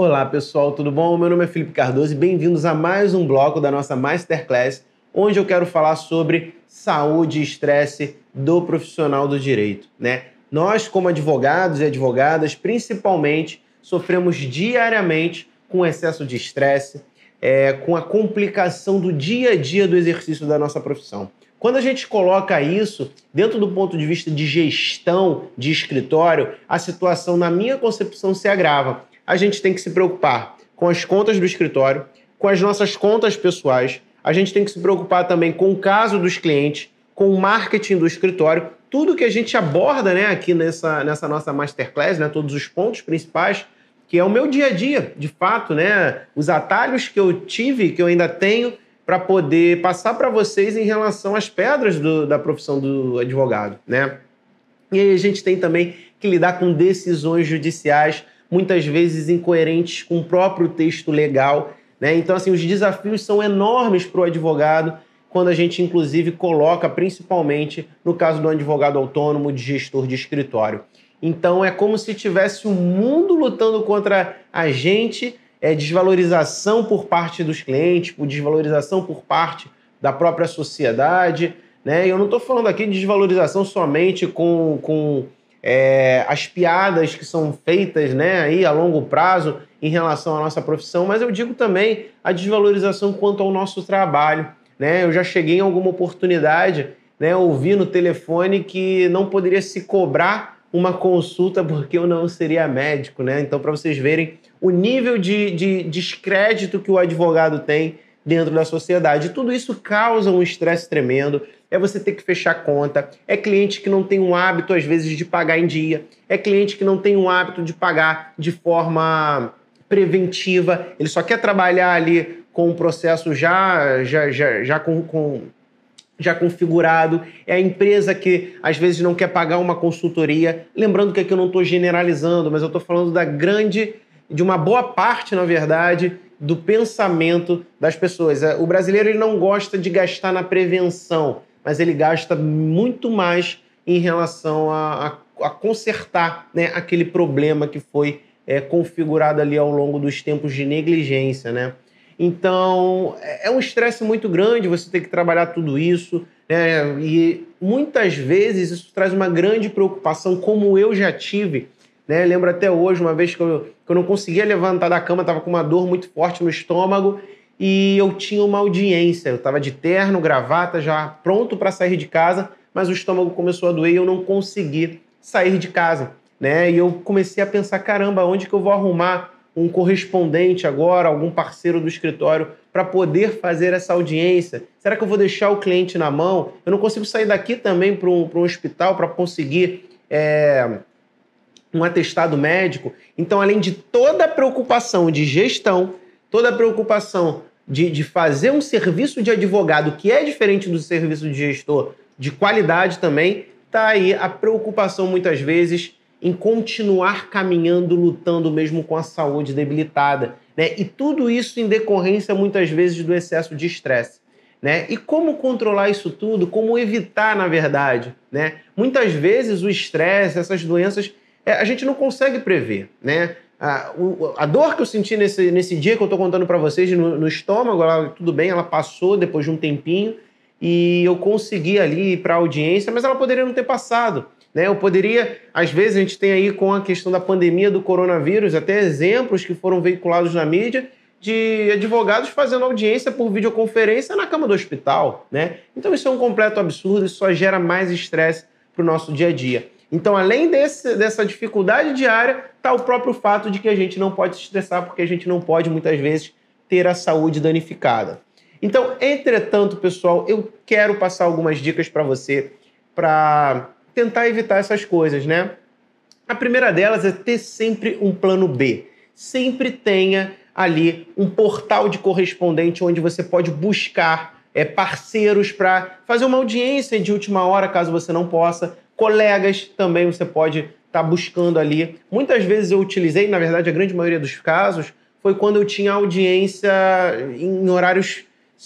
Olá pessoal, tudo bom? Meu nome é Felipe Cardoso e bem-vindos a mais um bloco da nossa Masterclass, onde eu quero falar sobre saúde e estresse do profissional do direito, né? Nós, como advogados e advogadas, principalmente, sofremos diariamente com excesso de estresse, é, com a complicação do dia a dia do exercício da nossa profissão. Quando a gente coloca isso dentro do ponto de vista de gestão de escritório, a situação, na minha concepção, se agrava a gente tem que se preocupar com as contas do escritório, com as nossas contas pessoais, a gente tem que se preocupar também com o caso dos clientes, com o marketing do escritório, tudo que a gente aborda né, aqui nessa, nessa nossa masterclass, né, todos os pontos principais, que é o meu dia a dia, de fato, né, os atalhos que eu tive, que eu ainda tenho, para poder passar para vocês em relação às pedras do, da profissão do advogado. Né? E aí a gente tem também que lidar com decisões judiciais muitas vezes incoerentes com o próprio texto legal. Né? Então, assim, os desafios são enormes para o advogado quando a gente, inclusive, coloca, principalmente no caso do advogado autônomo, de gestor de escritório. Então, é como se tivesse o um mundo lutando contra a gente, é, desvalorização por parte dos clientes, por desvalorização por parte da própria sociedade. Né? Eu não estou falando aqui de desvalorização somente com, com é, as piadas que são feitas né, aí a longo prazo em relação à nossa profissão, mas eu digo também a desvalorização quanto ao nosso trabalho. Né? Eu já cheguei em alguma oportunidade, né, ouvi no telefone que não poderia se cobrar uma consulta porque eu não seria médico. Né? Então, para vocês verem o nível de, de descrédito que o advogado tem dentro da sociedade. Tudo isso causa um estresse tremendo. É você ter que fechar conta, é cliente que não tem um hábito, às vezes, de pagar em dia, é cliente que não tem um hábito de pagar de forma preventiva, ele só quer trabalhar ali com o processo já, já, já, já com, com já configurado, é a empresa que às vezes não quer pagar uma consultoria. Lembrando que aqui eu não estou generalizando, mas eu estou falando da grande, de uma boa parte, na verdade, do pensamento das pessoas. O brasileiro ele não gosta de gastar na prevenção mas ele gasta muito mais em relação a, a, a consertar né, aquele problema que foi é, configurado ali ao longo dos tempos de negligência, né? Então, é, é um estresse muito grande você ter que trabalhar tudo isso, né? E muitas vezes isso traz uma grande preocupação, como eu já tive, né? Lembro até hoje, uma vez que eu, que eu não conseguia levantar da cama, estava com uma dor muito forte no estômago, e eu tinha uma audiência. Eu estava de terno, gravata, já pronto para sair de casa, mas o estômago começou a doer e eu não consegui sair de casa. Né? E eu comecei a pensar: caramba, onde que eu vou arrumar um correspondente agora, algum parceiro do escritório, para poder fazer essa audiência? Será que eu vou deixar o cliente na mão? Eu não consigo sair daqui também para um, um hospital para conseguir. É, um atestado médico. Então, além de toda a preocupação de gestão, toda a preocupação de, de fazer um serviço de advogado que é diferente do serviço de gestor, de qualidade também, está aí a preocupação muitas vezes em continuar caminhando, lutando mesmo com a saúde debilitada. Né? E tudo isso em decorrência muitas vezes do excesso de estresse. Né? E como controlar isso tudo? Como evitar, na verdade? Né? Muitas vezes o estresse, essas doenças, é, a gente não consegue prever. Né? A, a dor que eu senti nesse, nesse dia que eu estou contando para vocês no, no estômago, ela, tudo bem, ela passou depois de um tempinho e eu consegui ali para a audiência, mas ela poderia não ter passado. Né? Eu poderia, às vezes, a gente tem aí com a questão da pandemia do coronavírus, até exemplos que foram veiculados na mídia de advogados fazendo audiência por videoconferência na cama do hospital. Né? Então isso é um completo absurdo, isso só gera mais estresse para o nosso dia a dia. Então, além desse, dessa dificuldade diária, está o próprio fato de que a gente não pode se estressar porque a gente não pode, muitas vezes, ter a saúde danificada. Então, entretanto, pessoal, eu quero passar algumas dicas para você para tentar evitar essas coisas, né? A primeira delas é ter sempre um plano B. Sempre tenha ali um portal de correspondente onde você pode buscar é, parceiros para fazer uma audiência de última hora, caso você não possa, Colegas também você pode estar tá buscando ali. Muitas vezes eu utilizei, na verdade, a grande maioria dos casos, foi quando eu tinha audiência em horários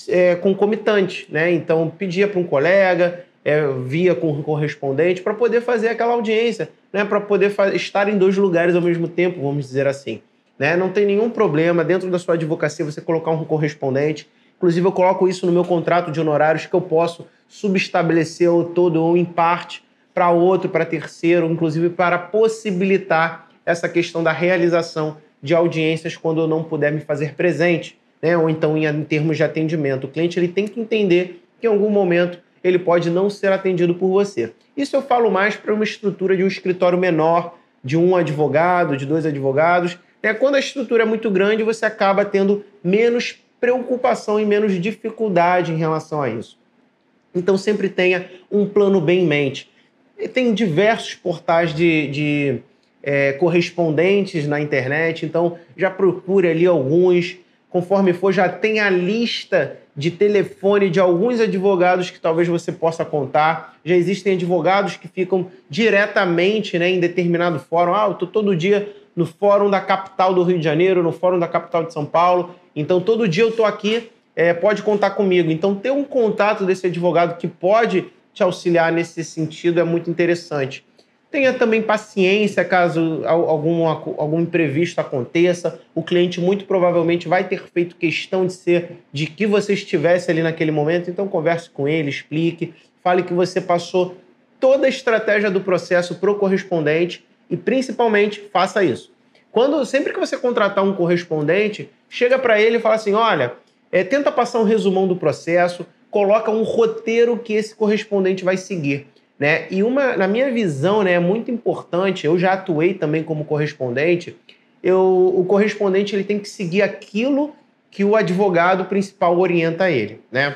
é, concomitantes, né? Então pedia para um colega, é, via com um correspondente para poder fazer aquela audiência, né? Para poder estar em dois lugares ao mesmo tempo, vamos dizer assim. Né? Não tem nenhum problema dentro da sua advocacia você colocar um correspondente. Inclusive, eu coloco isso no meu contrato de honorários que eu posso subestabelecer o todo ou em parte para outro, para terceiro, inclusive para possibilitar essa questão da realização de audiências quando eu não puder me fazer presente, né? ou então em, termos de atendimento. O cliente ele tem que entender que em algum momento ele pode não ser atendido por você. Isso eu falo mais para uma estrutura de um escritório menor, de um advogado, de dois advogados. É, quando a estrutura é muito grande, você acaba tendo menos preocupação e menos dificuldade em relação a isso. Então sempre tenha um plano bem em mente. Tem diversos portais de, de é, correspondentes na internet, então já procure ali alguns. Conforme for, já tem a lista de telefone de alguns advogados que talvez você possa contar. Já existem advogados que ficam diretamente né, em determinado fórum. Ah, eu estou todo dia no fórum da capital do Rio de Janeiro, no fórum da capital de São Paulo. Então, todo dia eu estou aqui, é, pode contar comigo. Então, ter um contato desse advogado que pode te auxiliar nesse sentido é muito interessante. Tenha também paciência caso algum, algum imprevisto aconteça. O cliente muito provavelmente vai ter feito questão de ser de que você estivesse ali naquele momento. Então converse com ele, explique, fale que você passou toda a estratégia do processo para o correspondente e principalmente faça isso. Quando sempre que você contratar um correspondente, chega para ele e fala assim: olha, é, tenta passar um resumão do processo, coloca um roteiro que esse correspondente vai seguir. Né? E uma, na minha visão, né, é muito importante, eu já atuei também como correspondente, eu, o correspondente ele tem que seguir aquilo que o advogado principal orienta ele. Né?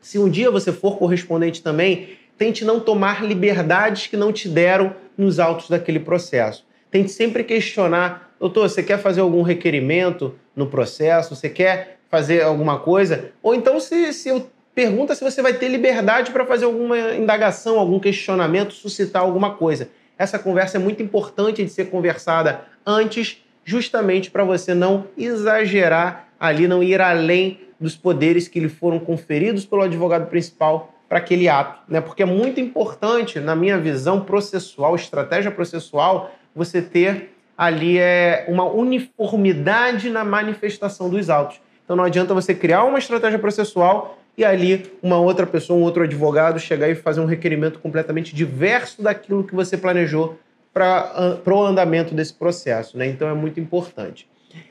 Se um dia você for correspondente também, tente não tomar liberdades que não te deram nos autos daquele processo. Tente sempre questionar, doutor, você quer fazer algum requerimento no processo? Você quer fazer alguma coisa? Ou então, se, se eu pergunta se você vai ter liberdade para fazer alguma indagação, algum questionamento, suscitar alguma coisa. Essa conversa é muito importante de ser conversada antes, justamente para você não exagerar ali, não ir além dos poderes que lhe foram conferidos pelo advogado principal para aquele ato, né? Porque é muito importante, na minha visão processual, estratégia processual, você ter ali é, uma uniformidade na manifestação dos autos. Então não adianta você criar uma estratégia processual e ali uma outra pessoa, um outro advogado chegar e fazer um requerimento completamente diverso daquilo que você planejou para o andamento desse processo. Né? Então é muito importante.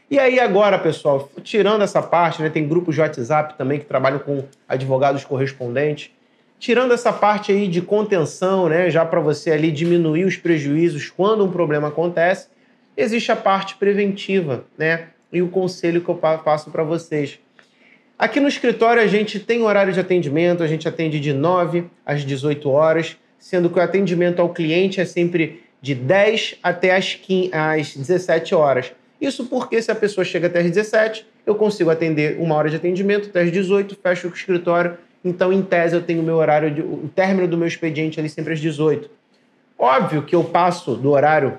E aí agora, pessoal, tirando essa parte, né, tem grupos de WhatsApp também que trabalham com advogados correspondentes. Tirando essa parte aí de contenção, né, já para você ali diminuir os prejuízos quando um problema acontece, existe a parte preventiva, né? E o conselho que eu passo para vocês. Aqui no escritório a gente tem horário de atendimento, a gente atende de 9 às 18 horas, sendo que o atendimento ao cliente é sempre de 10 até as, 15, às 17 horas. Isso porque se a pessoa chega até as 17, eu consigo atender uma hora de atendimento, até as 18, fecho o escritório. Então, em tese, eu tenho o meu horário, de, o término do meu expediente ali sempre às 18. Óbvio que eu passo do horário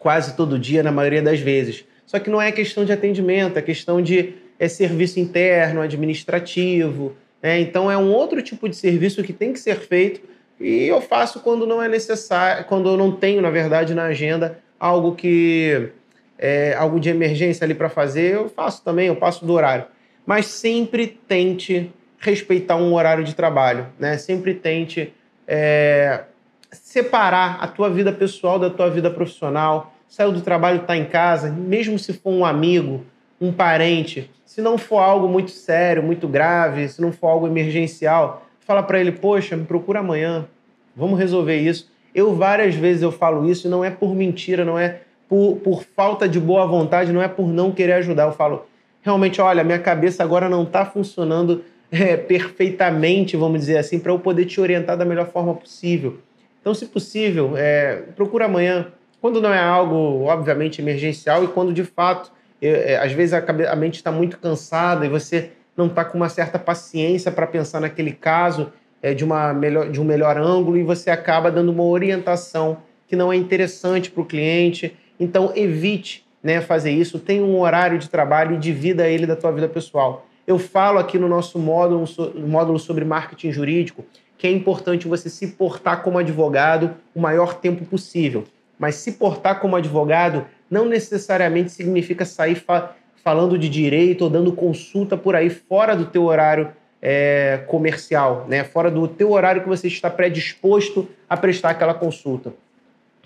quase todo dia, na maioria das vezes. Só que não é questão de atendimento, é questão de é serviço interno, administrativo. Né? Então é um outro tipo de serviço que tem que ser feito e eu faço quando não é necessário, quando eu não tenho, na verdade, na agenda algo que é algo de emergência ali para fazer, eu faço também, eu passo do horário. Mas sempre tente respeitar um horário de trabalho, né? Sempre tente é, separar a tua vida pessoal da tua vida profissional. Saiu do trabalho, está em casa, mesmo se for um amigo, um parente, se não for algo muito sério, muito grave, se não for algo emergencial, fala para ele, poxa, me procura amanhã, vamos resolver isso. Eu várias vezes eu falo isso não é por mentira, não é por, por falta de boa vontade, não é por não querer ajudar. Eu falo, realmente, olha, minha cabeça agora não está funcionando é, perfeitamente, vamos dizer assim, para eu poder te orientar da melhor forma possível. Então, se possível, é, procura amanhã. Quando não é algo, obviamente, emergencial e quando de fato é, às vezes a, a mente está muito cansada e você não está com uma certa paciência para pensar naquele caso é, de, uma melhor, de um melhor ângulo e você acaba dando uma orientação que não é interessante para o cliente. Então, evite né, fazer isso. Tenha um horário de trabalho e divida ele da tua vida pessoal. Eu falo aqui no nosso módulo, módulo sobre marketing jurídico que é importante você se portar como advogado o maior tempo possível. Mas se portar como advogado não necessariamente significa sair fa falando de direito ou dando consulta por aí fora do teu horário é, comercial, né? fora do teu horário que você está predisposto a prestar aquela consulta.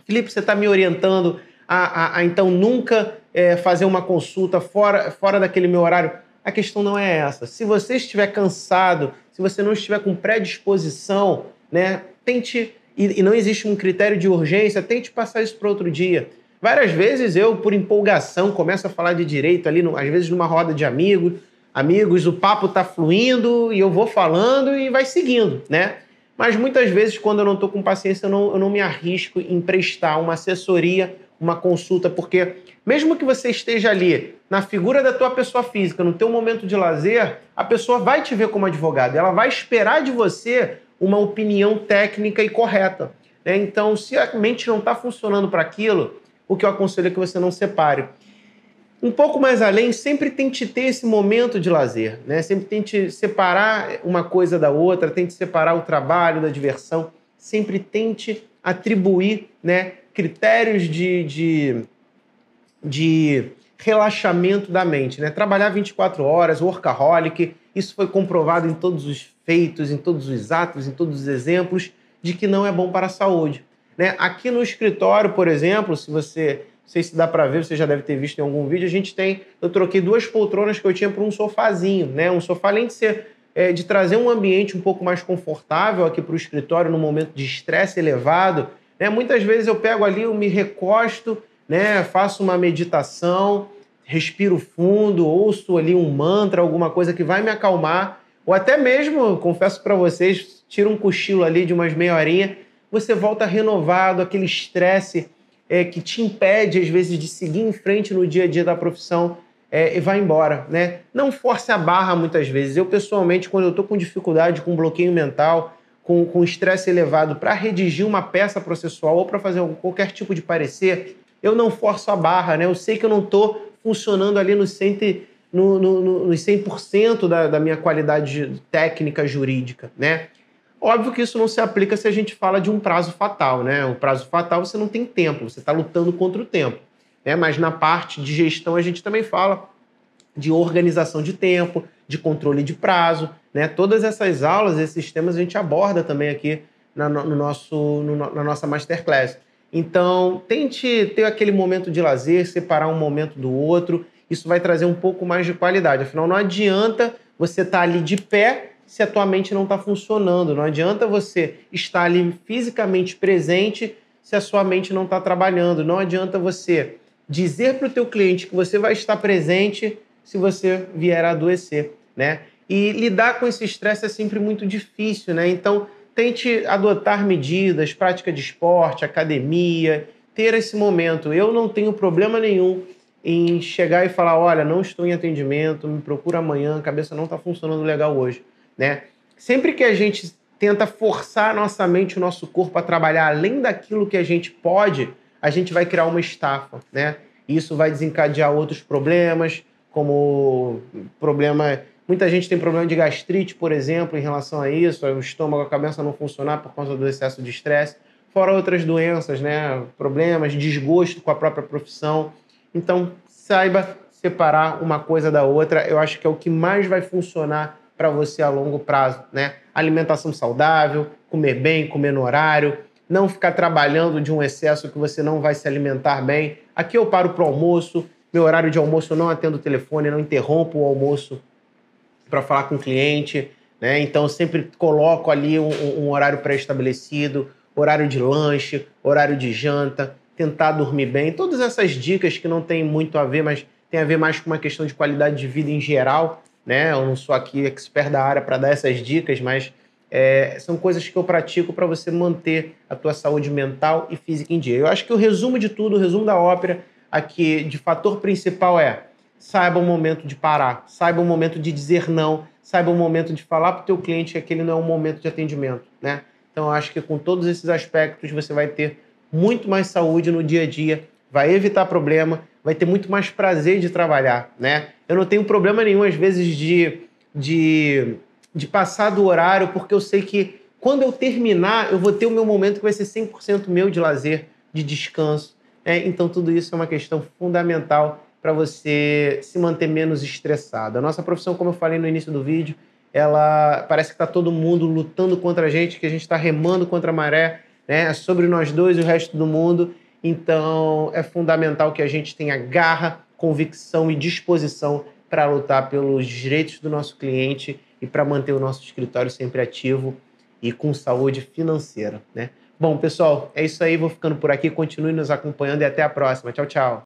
Felipe, você está me orientando a, a, a então nunca é, fazer uma consulta fora, fora daquele meu horário? A questão não é essa. Se você estiver cansado, se você não estiver com predisposição, né, tente, e, e não existe um critério de urgência, tente passar isso para outro dia. Várias vezes eu, por empolgação, começo a falar de direito ali, às vezes numa roda de amigos, amigos, o papo tá fluindo e eu vou falando e vai seguindo, né? Mas muitas vezes, quando eu não estou com paciência, eu não, eu não me arrisco em prestar uma assessoria, uma consulta, porque mesmo que você esteja ali na figura da tua pessoa física, no teu momento de lazer, a pessoa vai te ver como advogado, ela vai esperar de você uma opinião técnica e correta. Né? Então, se a mente não está funcionando para aquilo, o que eu aconselho é que você não separe. Um pouco mais além, sempre tente ter esse momento de lazer, né? Sempre tente separar uma coisa da outra, tente separar o trabalho da diversão, sempre tente atribuir, né, critérios de, de, de relaxamento da mente, né? Trabalhar 24 horas, workaholic, isso foi comprovado em todos os feitos, em todos os atos, em todos os exemplos de que não é bom para a saúde. Né? Aqui no escritório, por exemplo, se você não sei se dá para ver, você já deve ter visto em algum vídeo, a gente tem, eu troquei duas poltronas que eu tinha por um sofazinho, né? Um sofá além de ser é, de trazer um ambiente um pouco mais confortável aqui para o escritório no momento de estresse elevado, né? Muitas vezes eu pego ali, eu me recosto, né? Faço uma meditação, respiro fundo, ouço ali um mantra, alguma coisa que vai me acalmar, ou até mesmo, confesso para vocês, tiro um cochilo ali de umas meia horinha você volta renovado, aquele estresse é, que te impede, às vezes, de seguir em frente no dia a dia da profissão é, e vai embora, né? Não force a barra muitas vezes. Eu, pessoalmente, quando eu estou com dificuldade, com bloqueio mental, com estresse elevado para redigir uma peça processual ou para fazer qualquer tipo de parecer, eu não forço a barra, né? Eu sei que eu não estou funcionando ali no, cento, no, no, no, nos 100% da, da minha qualidade técnica jurídica, né? Óbvio que isso não se aplica se a gente fala de um prazo fatal, né? O prazo fatal você não tem tempo, você está lutando contra o tempo. Né? Mas na parte de gestão a gente também fala de organização de tempo, de controle de prazo, né? Todas essas aulas, esses temas a gente aborda também aqui na, no nosso, no, na nossa masterclass. Então, tente ter aquele momento de lazer, separar um momento do outro. Isso vai trazer um pouco mais de qualidade. Afinal, não adianta você estar tá ali de pé se a tua mente não está funcionando. Não adianta você estar ali fisicamente presente se a sua mente não está trabalhando. Não adianta você dizer para o teu cliente que você vai estar presente se você vier a adoecer, né? E lidar com esse estresse é sempre muito difícil, né? Então, tente adotar medidas, prática de esporte, academia, ter esse momento. Eu não tenho problema nenhum em chegar e falar, olha, não estou em atendimento, me procura amanhã, a cabeça não está funcionando legal hoje né? Sempre que a gente tenta forçar a nossa mente, o nosso corpo a trabalhar além daquilo que a gente pode, a gente vai criar uma estafa, né? Isso vai desencadear outros problemas, como problema. Muita gente tem problema de gastrite, por exemplo, em relação a isso, o estômago, a cabeça não funcionar por conta do excesso de estresse, fora outras doenças, né? Problemas, desgosto com a própria profissão. Então, saiba separar uma coisa da outra. Eu acho que é o que mais vai funcionar para você a longo prazo, né? Alimentação saudável, comer bem, comer no horário, não ficar trabalhando de um excesso que você não vai se alimentar bem. Aqui eu paro para o almoço, meu horário de almoço eu não atendo o telefone, não interrompo o almoço para falar com o cliente, né? Então sempre coloco ali um, um horário pré-estabelecido, horário de lanche, horário de janta, tentar dormir bem. Todas essas dicas que não tem muito a ver, mas tem a ver mais com uma questão de qualidade de vida em geral, né? Eu não sou aqui expert da área para dar essas dicas, mas é, são coisas que eu pratico para você manter a tua saúde mental e física em dia. Eu acho que o resumo de tudo, o resumo da ópera aqui de fator principal é saiba o momento de parar, saiba o momento de dizer não, saiba o momento de falar para o teu cliente que aquele não é um momento de atendimento, né? Então eu acho que com todos esses aspectos você vai ter muito mais saúde no dia a dia, vai evitar problema, vai ter muito mais prazer de trabalhar, né? Eu não tenho problema nenhum, às vezes, de, de, de passar do horário, porque eu sei que quando eu terminar, eu vou ter o meu momento que vai ser 100% meu de lazer, de descanso. Né? Então, tudo isso é uma questão fundamental para você se manter menos estressado. A nossa profissão, como eu falei no início do vídeo, ela parece que está todo mundo lutando contra a gente, que a gente está remando contra a maré, né? É sobre nós dois e o resto do mundo. Então, é fundamental que a gente tenha garra, convicção e disposição para lutar pelos direitos do nosso cliente e para manter o nosso escritório sempre ativo e com saúde financeira, né? Bom, pessoal, é isso aí. Vou ficando por aqui. Continue nos acompanhando e até a próxima. Tchau, tchau.